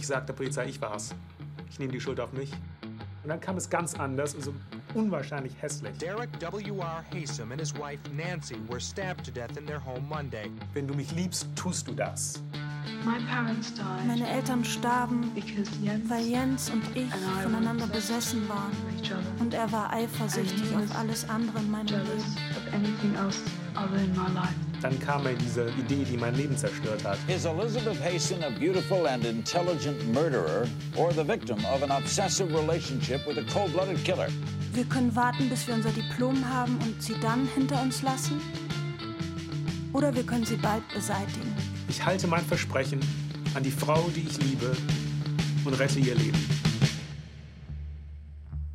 Ich sage der Polizei, ich war's. Ich nehme die Schuld auf mich. Und dann kam es ganz anders und so unwahrscheinlich hässlich. Derek W.R. Haysom and his wife Nancy were stabbed to death in their home Monday. Wenn du mich liebst, tust du das. Meine Eltern starben, weil Jens und ich voneinander besessen waren. Und er war eifersüchtig auf alles andere in meinem Leben. Dann kam mir diese Idee, die mein Leben zerstört hat. Is Elizabeth Hayson a beautiful and intelligent murderer or the victim of an obsessive relationship with a cold-blooded killer? Wir können warten, bis wir unser Diplom haben und sie dann hinter uns lassen. Oder wir können sie bald beseitigen. Ich halte mein Versprechen an die Frau, die ich liebe, und rette ihr Leben.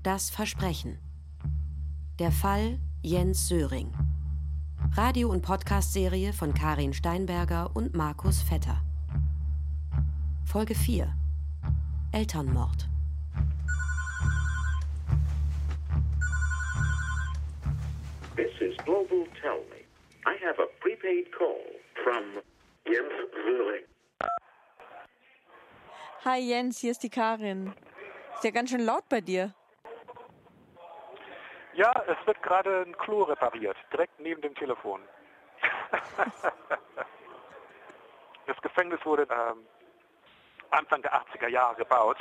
Das Versprechen. Der Fall Jens Söring. Radio- und Podcast-Serie von Karin Steinberger und Markus Vetter. Folge 4. Elternmord. This is Global Tell Me. I have a prepaid call from Jens Zürich. Hi Jens, hier ist die Karin. Ist ja ganz schön laut bei dir. Ja, es wird gerade ein Klo repariert, direkt neben dem Telefon. das Gefängnis wurde ähm, Anfang der 80er Jahre gebaut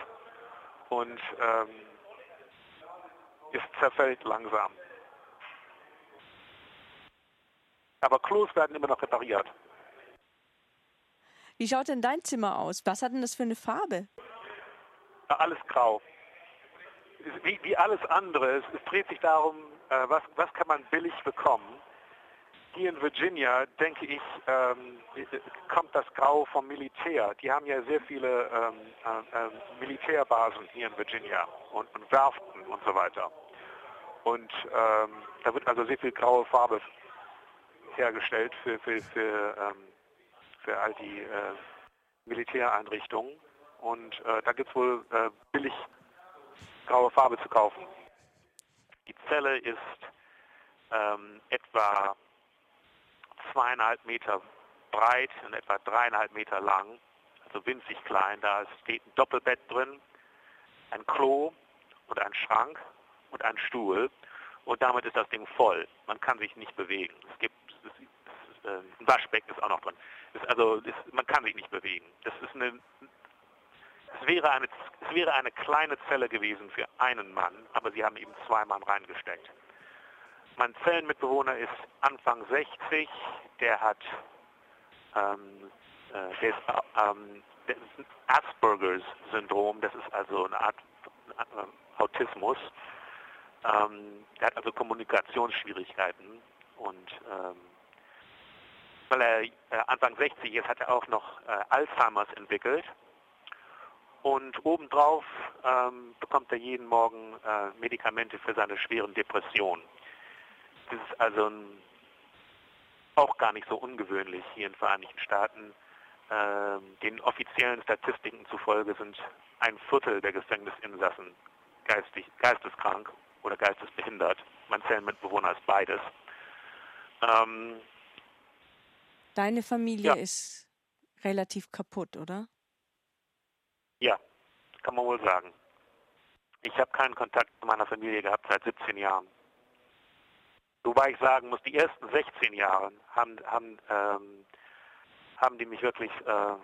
und ähm, es zerfällt langsam. Aber Klos werden immer noch repariert. Wie schaut denn dein Zimmer aus? Was hat denn das für eine Farbe? Alles grau. Wie, wie alles andere, es, es dreht sich darum, äh, was, was kann man billig bekommen. Hier in Virginia, denke ich, ähm, kommt das Grau vom Militär. Die haben ja sehr viele ähm, äh, äh, Militärbasen hier in Virginia und, und Werften und so weiter. Und ähm, da wird also sehr viel graue Farbe hergestellt für, für, für, ähm, für all die äh, Militäreinrichtungen. Und äh, da gibt es wohl äh, billig graue Farbe zu kaufen. Die Zelle ist ähm, etwa zweieinhalb Meter breit und etwa dreieinhalb Meter lang, also winzig klein. Da steht ein Doppelbett drin, ein Klo und ein Schrank und ein Stuhl. Und damit ist das Ding voll. Man kann sich nicht bewegen. Es gibt es ist, ist, äh, ein Waschbecken ist auch noch drin. Es, also es, man kann sich nicht bewegen. Das ist eine es wäre, eine, es wäre eine kleine Zelle gewesen für einen Mann, aber sie haben eben zwei Mann reingesteckt. Mein Zellenmitbewohner ist Anfang 60, der hat ähm, äh, der ist, ähm, der ist Aspergers Syndrom, das ist also eine Art äh, Autismus. Ähm, der hat also Kommunikationsschwierigkeiten und ähm, weil er äh, Anfang 60 ist, hat er auch noch äh, Alzheimers entwickelt und obendrauf ähm, bekommt er jeden Morgen äh, Medikamente für seine schweren Depressionen. Das ist also ein, auch gar nicht so ungewöhnlich hier in den Vereinigten Staaten. Ähm, den offiziellen Statistiken zufolge sind ein Viertel der Gefängnisinsassen geistig, geisteskrank oder geistesbehindert. Mein Zellenmitbewohner ist beides. Ähm, Deine Familie ja. ist relativ kaputt, oder? Ja, kann man wohl sagen. Ich habe keinen Kontakt zu meiner Familie gehabt seit 17 Jahren. Wobei ich sagen muss, die ersten 16 Jahre haben, haben, ähm, haben die mich wirklich äh,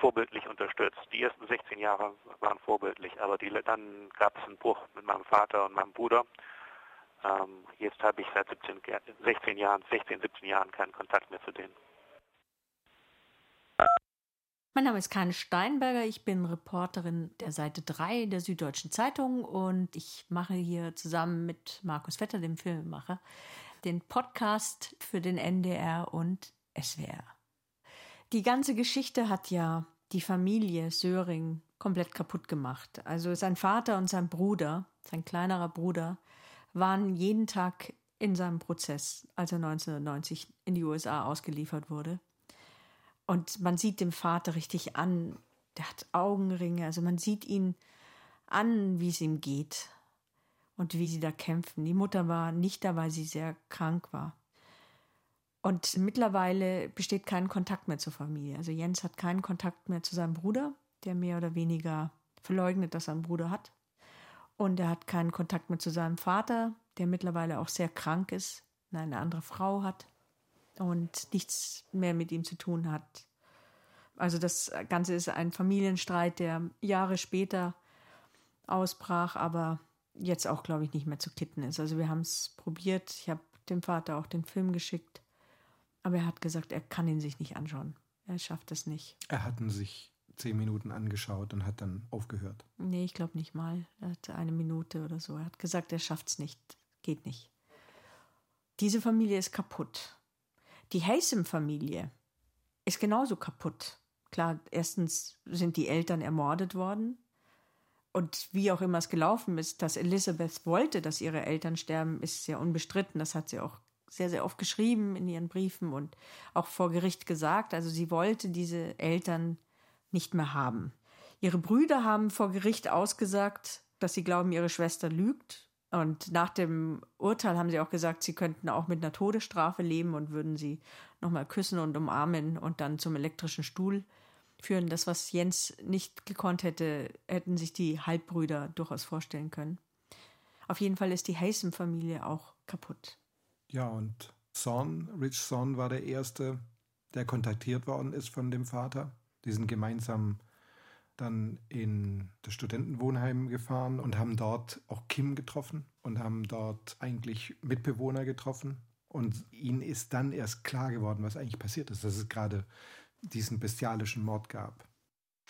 vorbildlich unterstützt. Die ersten 16 Jahre waren vorbildlich, aber die, dann gab es einen Bruch mit meinem Vater und meinem Bruder. Ähm, jetzt habe ich seit 17, 16 Jahren, 16, 17 Jahren keinen Kontakt mehr zu denen. Mein Name ist Karin Steinberger, ich bin Reporterin der Seite 3 der Süddeutschen Zeitung und ich mache hier zusammen mit Markus Vetter, dem Filmemacher, den Podcast für den NDR und SWR. Die ganze Geschichte hat ja die Familie Söring komplett kaputt gemacht. Also sein Vater und sein Bruder, sein kleinerer Bruder, waren jeden Tag in seinem Prozess, als er 1990 in die USA ausgeliefert wurde. Und man sieht dem Vater richtig an, der hat Augenringe, also man sieht ihn an, wie es ihm geht und wie sie da kämpfen. Die Mutter war nicht da, weil sie sehr krank war. Und mittlerweile besteht kein Kontakt mehr zur Familie. Also Jens hat keinen Kontakt mehr zu seinem Bruder. der mehr oder weniger verleugnet, dass er einen Bruder hat. Und er hat keinen Kontakt mehr zu seinem Vater, der mittlerweile auch sehr krank ist, eine andere Frau hat und nichts mehr mit ihm zu tun hat. Also das Ganze ist ein Familienstreit, der Jahre später ausbrach, aber jetzt auch, glaube ich, nicht mehr zu kitten ist. Also wir haben es probiert. Ich habe dem Vater auch den Film geschickt. Aber er hat gesagt, er kann ihn sich nicht anschauen. Er schafft es nicht. Er hat ihn sich zehn Minuten angeschaut und hat dann aufgehört. Nee, ich glaube nicht mal. Er hatte eine Minute oder so. Er hat gesagt, er schafft es nicht. Geht nicht. Diese Familie ist kaputt. Die Haysom-Familie ist genauso kaputt. Klar, erstens sind die Eltern ermordet worden. Und wie auch immer es gelaufen ist, dass Elizabeth wollte, dass ihre Eltern sterben, ist sehr unbestritten. Das hat sie auch sehr, sehr oft geschrieben in ihren Briefen und auch vor Gericht gesagt. Also sie wollte diese Eltern nicht mehr haben. Ihre Brüder haben vor Gericht ausgesagt, dass sie glauben, ihre Schwester lügt. Und nach dem Urteil haben sie auch gesagt, sie könnten auch mit einer Todesstrafe leben und würden sie nochmal küssen und umarmen und dann zum elektrischen Stuhl führen. Das, was Jens nicht gekonnt hätte, hätten sich die Halbbrüder durchaus vorstellen können. Auf jeden Fall ist die Haysom-Familie auch kaputt. Ja, und Son, Rich Son war der Erste, der kontaktiert worden ist von dem Vater. Die sind gemeinsam dann in das Studentenwohnheim gefahren und haben dort auch Kim getroffen und haben dort eigentlich Mitbewohner getroffen. Und ihnen ist dann erst klar geworden, was eigentlich passiert ist, dass es gerade diesen bestialischen Mord gab.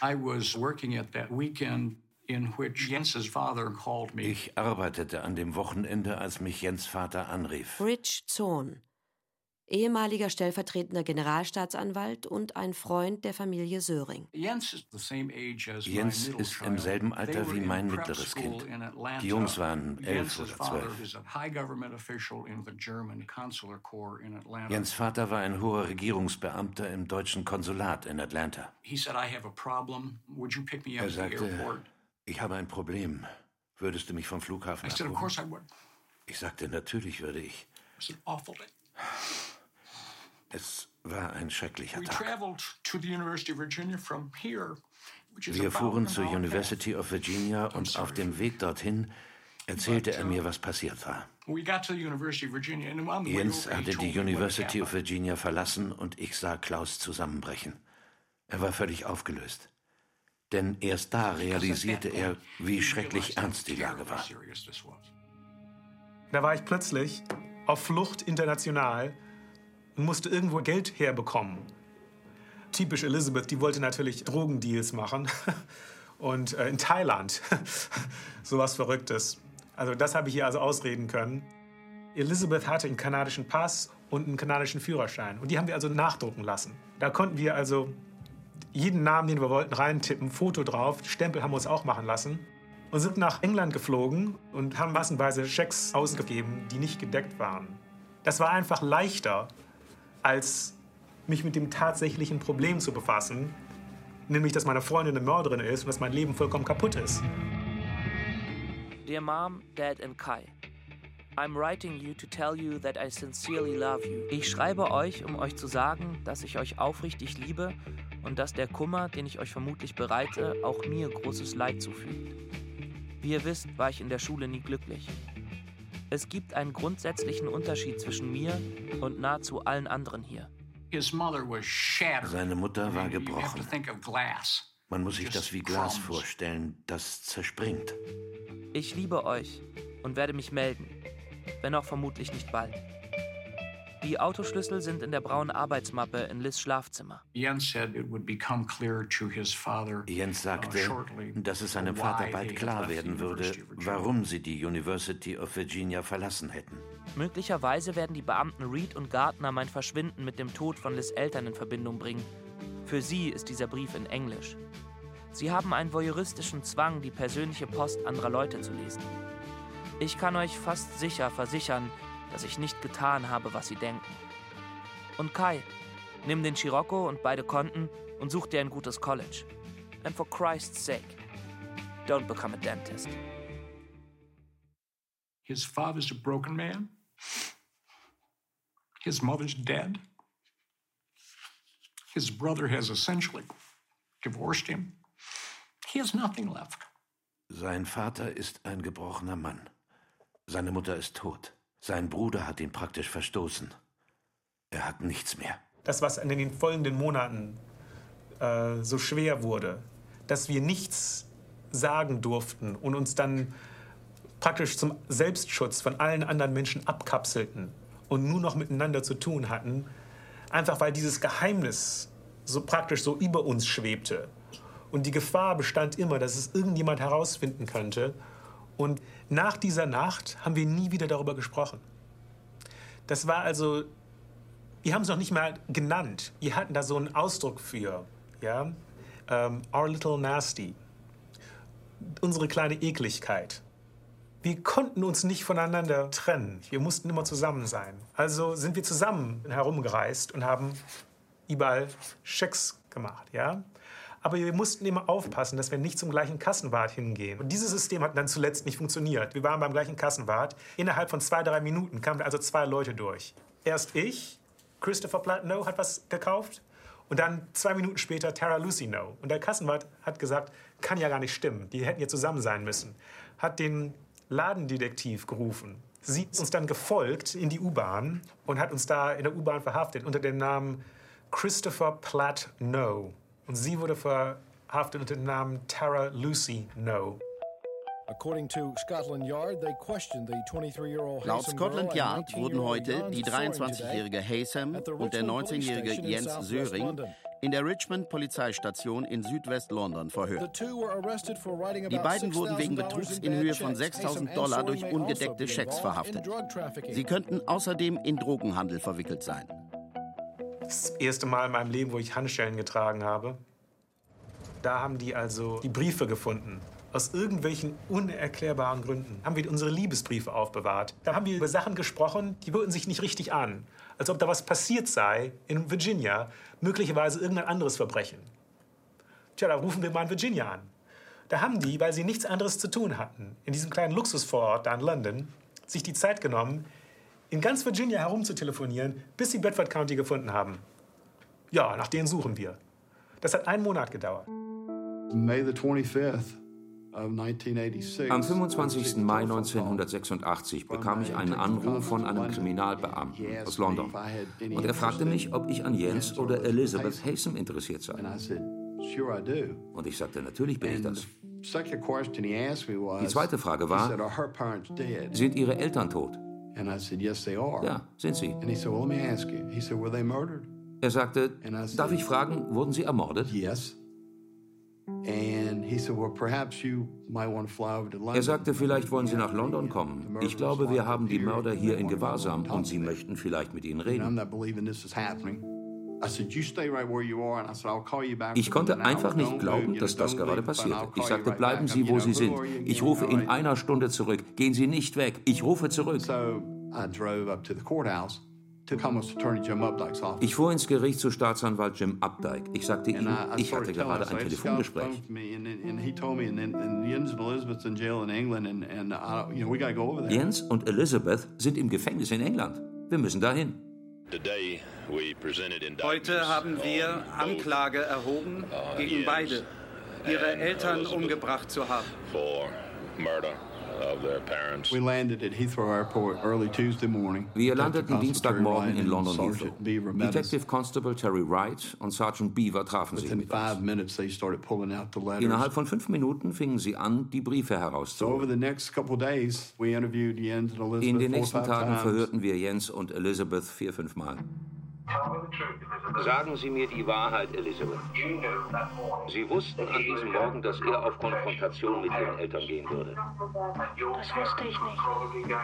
I was working at that weekend in which Jens's father called me. Ich arbeitete an dem Wochenende, als mich Jens Vater anrief. Rich Zorn, ehemaliger stellvertretender Generalstaatsanwalt und ein Freund der Familie Söring. Jens ist im selben Alter wie mein mittleres Kind. Die Jungs waren elf oder zwölf. Jens Vater war ein hoher Regierungsbeamter im deutschen Konsulat in Atlanta. Er sagte, ich habe ein Problem. Würdest du mich vom Flughafen abholen? Ich sagte, natürlich würde ich. Es war ein schrecklicher Tag. Wir fuhren zur University of Virginia und auf dem Weg dorthin erzählte er mir, was passiert war. Jens hatte die University of Virginia verlassen und ich sah Klaus zusammenbrechen. Er war völlig aufgelöst. Denn erst da realisierte er, wie schrecklich ernst die Lage war. Da war ich plötzlich auf Flucht international und musste irgendwo Geld herbekommen. Typisch Elizabeth, die wollte natürlich Drogendeals machen. Und äh, in Thailand, sowas Verrücktes. Also das habe ich ihr also ausreden können. Elizabeth hatte einen kanadischen Pass und einen kanadischen Führerschein. Und die haben wir also nachdrucken lassen. Da konnten wir also jeden Namen, den wir wollten, reintippen, Foto drauf. Stempel haben wir uns auch machen lassen. Und sind nach England geflogen und haben massenweise Schecks ausgegeben, die nicht gedeckt waren. Das war einfach leichter, als mich mit dem tatsächlichen Problem zu befassen, nämlich dass meine Freundin eine Mörderin ist und dass mein Leben vollkommen kaputt ist. Dear Mom, Dad and Kai, I'm writing you to tell you that I sincerely love you. Ich schreibe euch, um euch zu sagen, dass ich euch aufrichtig liebe und dass der Kummer, den ich euch vermutlich bereite, auch mir großes Leid zufügt. Wie ihr wisst, war ich in der Schule nie glücklich. Es gibt einen grundsätzlichen Unterschied zwischen mir und nahezu allen anderen hier. Seine Mutter war gebrochen. Man muss sich das wie Glas vorstellen, das zerspringt. Ich liebe euch und werde mich melden, wenn auch vermutlich nicht bald. Die Autoschlüssel sind in der braunen Arbeitsmappe in Liz Schlafzimmer. Jens sagte, uh, dass es seinem Vater bald klar werden würde, warum sie die University of Virginia verlassen hätten. Möglicherweise werden die Beamten Reed und Gardner mein Verschwinden mit dem Tod von Liz Eltern in Verbindung bringen. Für sie ist dieser Brief in Englisch. Sie haben einen voyeuristischen Zwang, die persönliche Post anderer Leute zu lesen. Ich kann euch fast sicher versichern, dass ich nicht getan habe, was sie denken. Und Kai, nimm den Scirocco und beide Konten und such dir ein gutes College. And for Christ's sake, don't become a dentist. His father's a broken man. His mother's dead. His brother has essentially divorced him. He has nothing left. Sein Vater ist ein gebrochener Mann. Seine Mutter ist tot. Sein Bruder hat ihn praktisch verstoßen. Er hat nichts mehr. Das, was in den folgenden Monaten äh, so schwer wurde, dass wir nichts sagen durften und uns dann praktisch zum Selbstschutz von allen anderen Menschen abkapselten und nur noch miteinander zu tun hatten, einfach weil dieses Geheimnis so praktisch so über uns schwebte. Und die Gefahr bestand immer, dass es irgendjemand herausfinden könnte. Und nach dieser Nacht haben wir nie wieder darüber gesprochen. Das war also, wir haben es noch nicht mal genannt. Wir hatten da so einen Ausdruck für, ja, um, ähm, our little nasty, unsere kleine Ekligkeit. Wir konnten uns nicht voneinander trennen. Wir mussten immer zusammen sein. Also sind wir zusammen herumgereist und haben überall Schecks gemacht, ja. Aber wir mussten immer aufpassen, dass wir nicht zum gleichen Kassenwart hingehen. Und dieses System hat dann zuletzt nicht funktioniert. Wir waren beim gleichen Kassenwart. Innerhalb von zwei, drei Minuten kamen also zwei Leute durch. Erst ich, Christopher Platno, hat was gekauft. Und dann zwei Minuten später Tara Lucino. Und der Kassenwart hat gesagt, kann ja gar nicht stimmen. Die hätten ja zusammen sein müssen. Hat den Ladendetektiv gerufen. Sie ist uns dann gefolgt in die U-Bahn und hat uns da in der U-Bahn verhaftet unter dem Namen Christopher Platt No. Und sie wurde verhaftet unter dem Namen Tara Lucy No. Laut Scotland Yard wurden heute die 23-jährige Haysam und der 19-jährige Jens Söring in der Richmond Polizeistation in Südwest-London verhört. Die beiden wurden wegen Betrugs in Höhe von 6000 Dollar durch ungedeckte Schecks verhaftet. Sie könnten außerdem in Drogenhandel verwickelt sein. Das erste Mal in meinem Leben, wo ich Handschellen getragen habe. Da haben die also die Briefe gefunden. Aus irgendwelchen unerklärbaren Gründen haben wir unsere Liebesbriefe aufbewahrt. Da haben wir über Sachen gesprochen, die hörten sich nicht richtig an. Als ob da was passiert sei in Virginia, möglicherweise irgendein anderes Verbrechen. Tja, da rufen wir mal in Virginia an. Da haben die, weil sie nichts anderes zu tun hatten, in diesem kleinen Luxusvorort da in London, sich die Zeit genommen, in ganz Virginia herumzutelefonieren, bis sie Bedford County gefunden haben. Ja, nach denen suchen wir. Das hat einen Monat gedauert. May the 25th. Am 25. Mai 1986 bekam ich einen Anruf von einem Kriminalbeamten aus London. Und er fragte mich, ob ich an Jens oder Elizabeth Haysom interessiert sei. Und ich sagte, natürlich bin ich das. Die zweite Frage war, sind Ihre Eltern tot? Ja, sind sie. Er sagte, darf ich fragen, wurden sie ermordet? Er sagte, vielleicht wollen Sie nach London kommen. Ich glaube, wir haben die Mörder hier in Gewahrsam und Sie möchten vielleicht mit ihnen reden. Ich konnte einfach nicht glauben, dass das gerade passierte. Ich sagte, bleiben Sie, wo Sie sind. Ich rufe in einer Stunde zurück. Gehen Sie nicht weg. Ich rufe zurück. Ich fuhr ins Gericht zu Staatsanwalt Jim Updike. Ich sagte ihm, ich hatte gerade ein Telefongespräch. Jens und Elizabeth sind im Gefängnis in England. Wir müssen dahin. Heute haben wir Anklage erhoben gegen beide, ihre Eltern umgebracht zu haben. Wir landeten Dienstagmorgen in London Heathrow. Detective Constable Terry Wright und Sergeant Beaver trafen sich mit uns. Innerhalb von fünf Minuten fingen sie an, die Briefe herauszuholen. In den nächsten Tagen verhörten wir Jens und Elizabeth vier, fünf Mal. Sagen Sie mir die Wahrheit, Elizabeth. Sie wussten an diesem Morgen, dass er auf Konfrontation mit Ihren Eltern gehen würde. Das wusste ich nicht.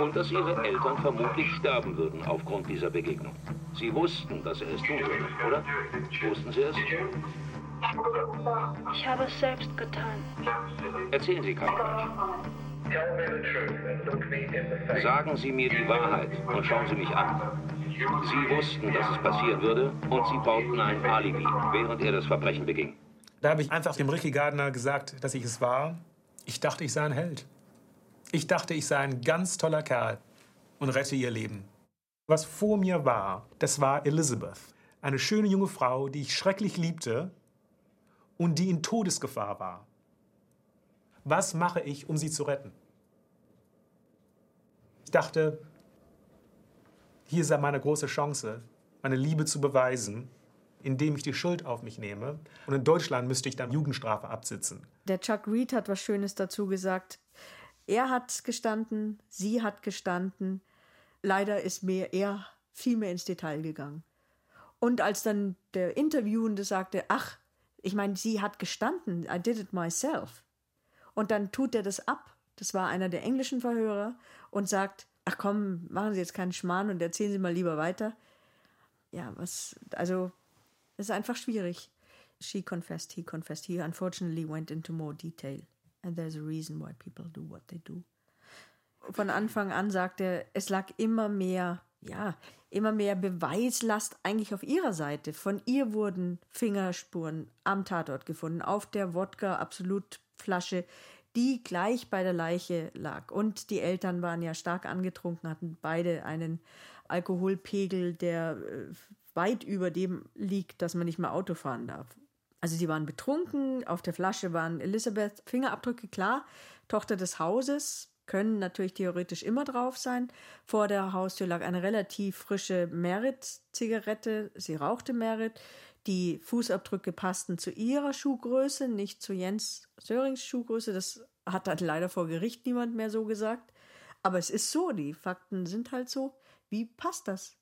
Und dass Ihre Eltern vermutlich sterben würden aufgrund dieser Begegnung. Sie wussten, dass er es tun würde, oder? Wussten Sie es? Ich habe es selbst getan. Erzählen Sie Quatsch. Sagen Sie mir die Wahrheit und schauen Sie mich an. Sie wussten, dass es passieren würde und sie bauten ein Alibi, während er das Verbrechen beging. Da habe ich einfach dem Ricky Gardner gesagt, dass ich es war. Ich dachte, ich sei ein Held. Ich dachte, ich sei ein ganz toller Kerl und rette ihr Leben. Was vor mir war, das war Elizabeth. Eine schöne junge Frau, die ich schrecklich liebte und die in Todesgefahr war. Was mache ich, um sie zu retten? Ich dachte, hier sei meine große Chance, meine Liebe zu beweisen, indem ich die Schuld auf mich nehme. Und in Deutschland müsste ich dann Jugendstrafe absitzen. Der Chuck Reed hat was Schönes dazu gesagt. Er hat gestanden, sie hat gestanden. Leider ist mehr, er viel mehr ins Detail gegangen. Und als dann der Interviewende sagte, ach, ich meine, sie hat gestanden, I did it myself. Und dann tut er das ab, das war einer der englischen Verhörer, und sagt, ach komm, machen Sie jetzt keinen Schmarrn und erzählen Sie mal lieber weiter. Ja, was, also, es ist einfach schwierig. She confessed, he confessed. He unfortunately went into more detail. And there's a reason why people do what they do. Von Anfang an sagt er, es lag immer mehr, ja, immer mehr Beweislast eigentlich auf ihrer Seite. Von ihr wurden Fingerspuren am Tatort gefunden, auf der Wodka-Absolut-Flasche, die gleich bei der Leiche lag. Und die Eltern waren ja stark angetrunken, hatten beide einen Alkoholpegel, der äh, weit über dem liegt, dass man nicht mehr Auto fahren darf. Also sie waren betrunken, auf der Flasche waren Elisabeth Fingerabdrücke, klar, Tochter des Hauses, können natürlich theoretisch immer drauf sein. Vor der Haustür lag eine relativ frische Merit-Zigarette, sie rauchte Merit. Die Fußabdrücke passten zu ihrer Schuhgröße, nicht zu Jens Sörings Schuhgröße. Das hat dann leider vor Gericht niemand mehr so gesagt. Aber es ist so, die Fakten sind halt so. Wie passt das?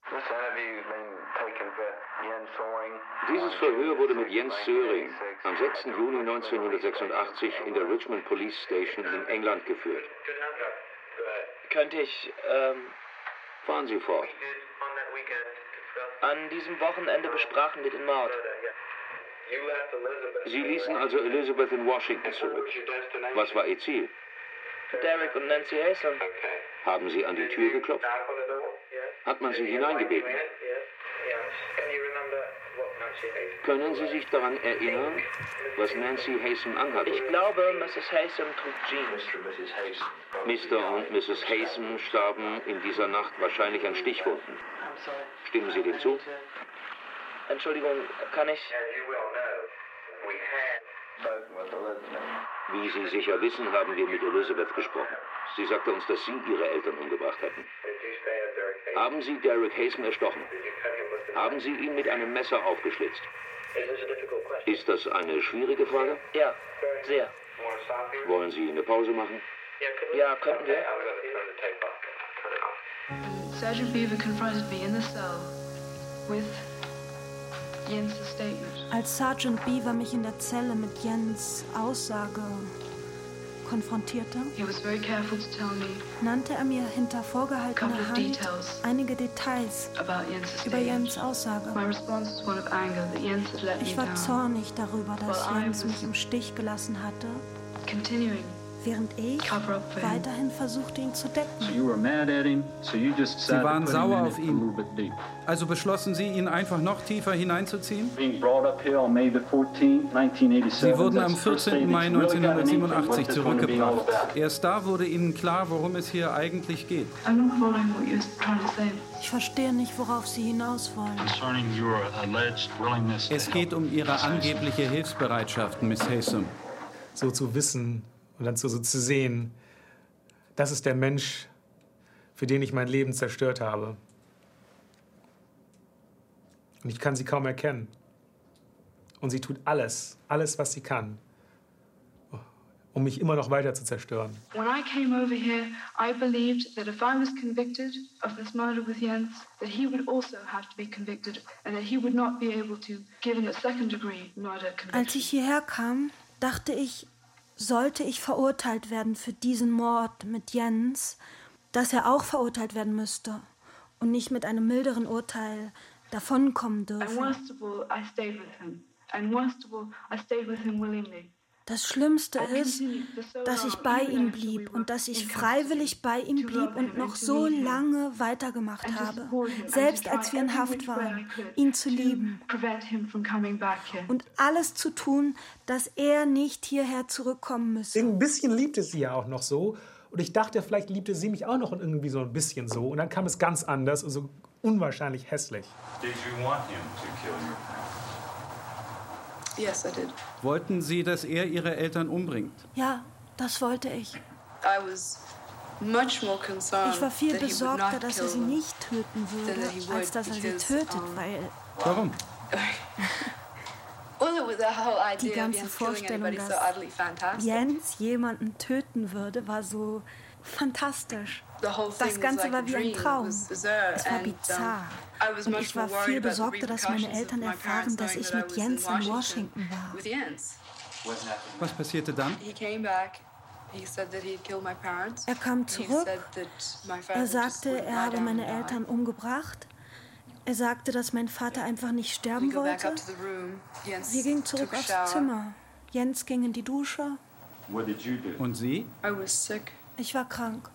Dieses Verhör wurde mit Jens Söring am 6. Juni 1986 in der Richmond Police Station in England geführt. Könnte ich, ähm, Fahren Sie fort. An diesem Wochenende besprachen wir den Mord. Sie ließen also Elizabeth in Washington zurück. Was war Ihr Ziel? Derek und Nancy Haslam. Haben Sie an die Tür geklopft? Hat man Sie hineingebeten? Können Sie sich daran erinnern, was Nancy Haysom anhatte? Ich glaube, Mrs. Haslam trug Jeans. Mr. und Mrs. Haysom starben in dieser Nacht wahrscheinlich an Stichwunden. Stimmen Sie dem zu? Entschuldigung, kann ich... Wie Sie sicher wissen, haben wir mit Elizabeth gesprochen. Sie sagte uns, dass Sie Ihre Eltern umgebracht hatten. Haben Sie Derek Haysom erstochen? Haben Sie ihn mit einem Messer aufgeschlitzt? Ist das eine schwierige Frage? Ja, sehr. Wollen Sie eine Pause machen? Ja, könnten wir. Sergeant Beaver confronted me in the cell with Jens' statement. Als Sergeant Beaver mich in der Zelle mit Jens Aussage konfrontierte, nannte er mir hinter vorgehaltener Hand einige Details über Jens Aussage. Ich war zornig darüber, dass Jens mich im Stich gelassen hatte, während ich weiterhin versuchte, ihn zu decken. Sie waren sauer auf ihn. Also beschlossen Sie, ihn einfach noch tiefer hineinzuziehen? Sie wurden am 14. Mai 1987 zurückgebracht. Erst da wurde Ihnen klar, worum es hier eigentlich geht. Ich verstehe nicht, worauf Sie hinaus wollen. Es geht um Ihre angebliche Hilfsbereitschaft, Miss Haysom. So zu wissen und dann so, so zu sehen, das ist der Mensch, für den ich mein Leben zerstört habe. Und ich kann sie kaum erkennen. Und sie tut alles, alles, was sie kann, um mich immer noch weiter zu zerstören. When I came over here, I believed that if I was convicted of this murder with Jens, that he would also have to be convicted and that he would not be able to give him a second degree murder conviction. Als ich hierher kam, dachte ich, sollte ich verurteilt werden für diesen Mord mit Jens, dass er auch verurteilt werden müsste und nicht mit einem milderen Urteil davonkommen dürfe. Das Schlimmste ist, dass ich bei ihm blieb und dass ich freiwillig bei ihm blieb und noch so lange weitergemacht habe, selbst als wir in Haft waren, ihn zu lieben und alles zu tun, dass er nicht hierher zurückkommen müsse. Ein bisschen liebte sie ja auch noch so. Und ich dachte, vielleicht liebte sie mich auch noch irgendwie so ein bisschen so. Und dann kam es ganz anders und so unwahrscheinlich hässlich. Yes, I did. Wollten Sie, dass er Ihre Eltern umbringt? Ja, das wollte ich. I was much more concerned Ich war viel that he would besorgter, not dass er sie nicht töten than würde, that he would, als dass er sie tötet, um, weil Warum? Die ganze Vorstellung, dass. Jens jemanden töten würde, war so fantastisch. Das Ganze war wie ein Traum. Es war bizarr. Und ich war viel besorgter, dass meine Eltern erfahren, dass ich mit Jens in Washington war. Was passierte dann? Er kam zurück. Er sagte, er habe meine. Eltern umgebracht. Er sagte, dass mein Vater einfach nicht sterben wollte. Wir gingen zurück aufs. Zimmer. Jens ging in die Dusche. Und Sie? Ich war krank.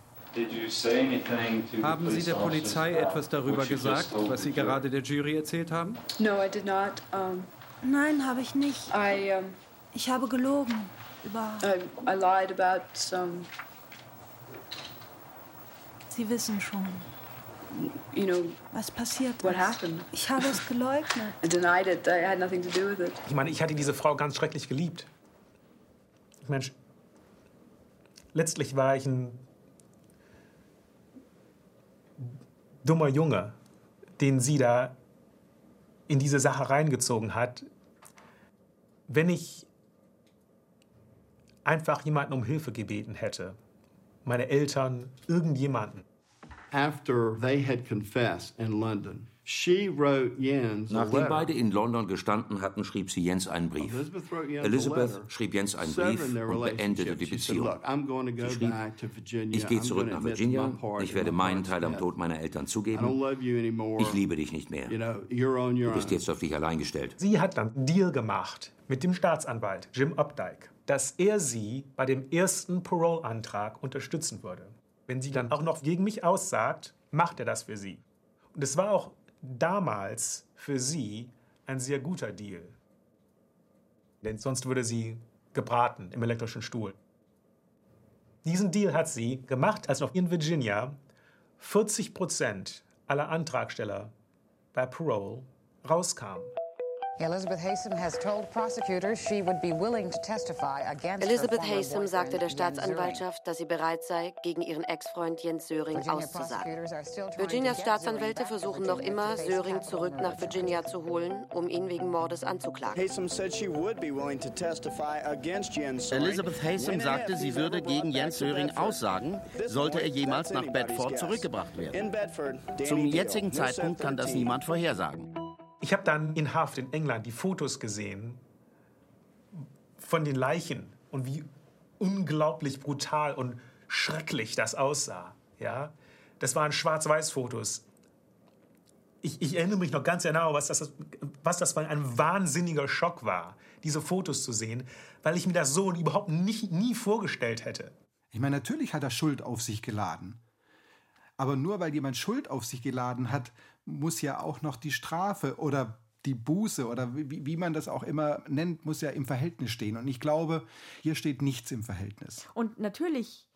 Haben Sie der Polizei etwas darüber gesagt, was Sie gerade der Jury erzählt haben? No, I did not. Um, Nein, habe ich nicht. I um, Ich habe gelogen über. I, I lied about some, Sie wissen schon, you know, was passiert what ist. happened. Ich habe es geleugnet. I denied it. I had nothing to do with it. Ich meine, ich hatte diese Frau ganz schrecklich geliebt. Ich meine, letztlich war ich ein dummer Junge, den sie da in diese Sache reingezogen hat. Wenn ich einfach jemanden um Hilfe gebeten hätte, meine Eltern, irgendjemanden, After they had confessed in London, she wrote Jens a Nachdem beide in London gestanden hatten, schrieb sie Jens einen Brief. Elizabeth wrote Jens a Elizabeth letter, schrieb Jens einen Brief und beendete die Beziehung. "Look, I'm going to go Sie schrieb, ich gehe zurück nach Virginia, ich werde meinen Teil am. Tod meiner Eltern I don't zugeben. love you anymore. Ich liebe dich nicht mehr. You know, you're on your Du bist own. jetzt auf dich allein gestellt. Sie hat dann einen Deal gemacht mit dem Staatsanwalt Jim Updike, dass er sie bei dem ersten Parole-Antrag unterstützen würde. Wenn sie dann auch noch gegen mich aussagt, macht er das für sie. Und es war auch damals für sie ein sehr guter Deal. Denn sonst würde sie gebraten im elektrischen Stuhl. Diesen Deal hat sie gemacht, als noch in Virginia 40 Prozent aller Antragsteller bei Parole rauskamen. Elizabeth Haysom has told prosecutors she would be willing to testify against Elizabeth her former Haysom sagte der Staatsanwaltschaft, dass sie bereit sei, gegen ihren Ex-Freund Jens Söring auszusagen. Virginias Staatsanwälte versuchen noch immer, Söring zurück nach Virginia zu holen, um ihn wegen Mordes anzuklagen. Haysom said she would be willing to testify against Jens Söring. Elizabeth Haysom sagte, sie würde gegen Jens Söring Bedford. aussagen, sollte er jemals nach Bedford zurückgebracht werden. Zum jetzigen Zeitpunkt kann das 713. niemand vorhersagen. Ich habe dann in Haft in England die Fotos gesehen von den Leichen und wie unglaublich brutal und schrecklich das aussah. Ja? Das waren Schwarz-Weiß-Fotos. Ich, ich erinnere mich noch ganz genau, was das, was das für ein wahnsinniger Schock war, diese Fotos zu sehen, weil ich mir das so überhaupt nicht, nie vorgestellt hätte. Ich meine, natürlich hat er Schuld auf sich geladen. Aber nur weil jemand Schuld auf sich geladen hat, muss ja auch noch die Strafe oder die Buße oder wie, wie man das auch immer nennt, muss ja im Verhältnis stehen. Und ich glaube, hier steht nichts im Verhältnis. Und natürlich,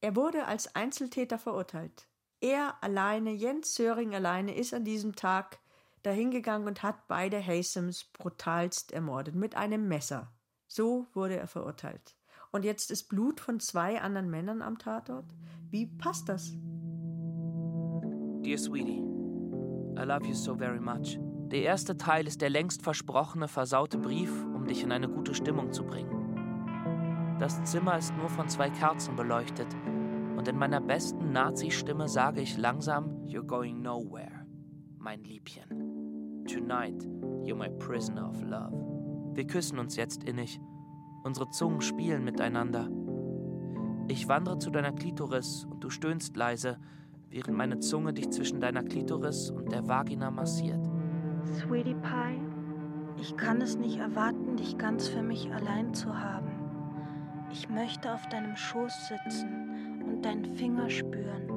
er wurde als Einzeltäter verurteilt. Er alleine, Jens Söring alleine, ist an diesem Tag dahingegangen und hat beide Haysoms brutalst ermordet mit einem Messer. So wurde er verurteilt. Und jetzt ist Blut von zwei anderen Männern am Tatort? Wie passt das? Dear Sweetie, I love you so very much. Der erste Teil ist der längst versprochene versaute Brief, um dich in eine gute Stimmung zu bringen. Das Zimmer ist nur von zwei Kerzen beleuchtet und in meiner besten Nazi-Stimme sage ich langsam, You're going nowhere, mein Liebchen. Tonight, you're my prisoner of love. Wir küssen uns jetzt innig. Unsere Zungen spielen miteinander. Ich wandere zu deiner Klitoris und du stöhnst leise, während meine Zunge dich zwischen deiner Klitoris und der Vagina massiert. Sweetie Pie, ich kann es nicht erwarten, dich ganz für mich allein zu haben. Ich möchte auf deinem Schoß sitzen und deinen Finger spüren.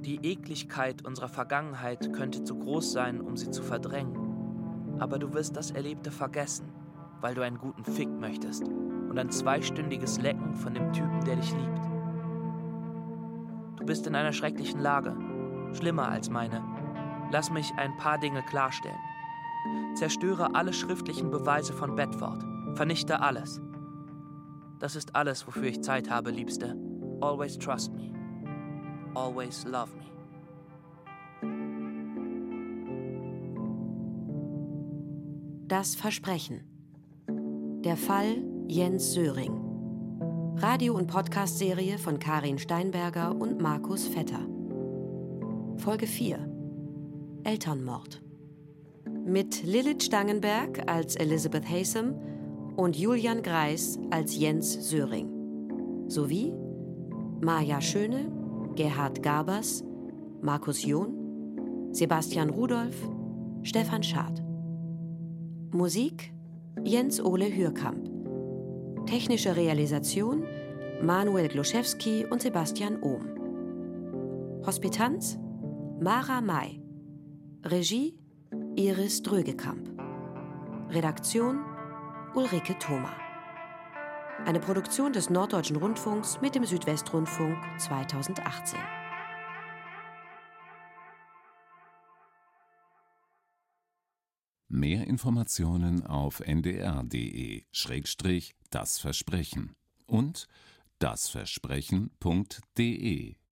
Die Ekligkeit unserer Vergangenheit könnte zu groß sein, um sie zu verdrängen. Aber du wirst das Erlebte vergessen, weil du einen guten Fick möchtest und ein zweistündiges Lecken von dem Typen, der dich liebt. Du bist in einer schrecklichen Lage, schlimmer als meine. Lass mich ein paar Dinge klarstellen. Zerstöre alle schriftlichen Beweise von Bedford. Vernichte alles. Das ist alles, wofür ich Zeit habe, Liebste. Always trust me. Always love me. Das Versprechen. Der Fall Jens Söring. Radio- und Podcast-Serie von Karin Steinberger und Markus Vetter. Folge 4. Elternmord. Mit Lilith Stangenberg als Elizabeth Haysom und Julian Greis als Jens Söring. Sowie Maja Schöne, Gerhard Gabers, Markus John, Sebastian Rudolph, Stefan Schad. Musik Jens Ole Hürkamp. Technische Realisation Manuel Gloszewski und Sebastian Ohm. Hospitanz Mara May. Regie Iris Drögekamp. Redaktion Ulrike Thoma. Eine Produktion des Norddeutschen Rundfunks mit dem Südwestrundfunk 2018. Mehr Informationen auf ndr.de-das Versprechen. Und dasversprechen.de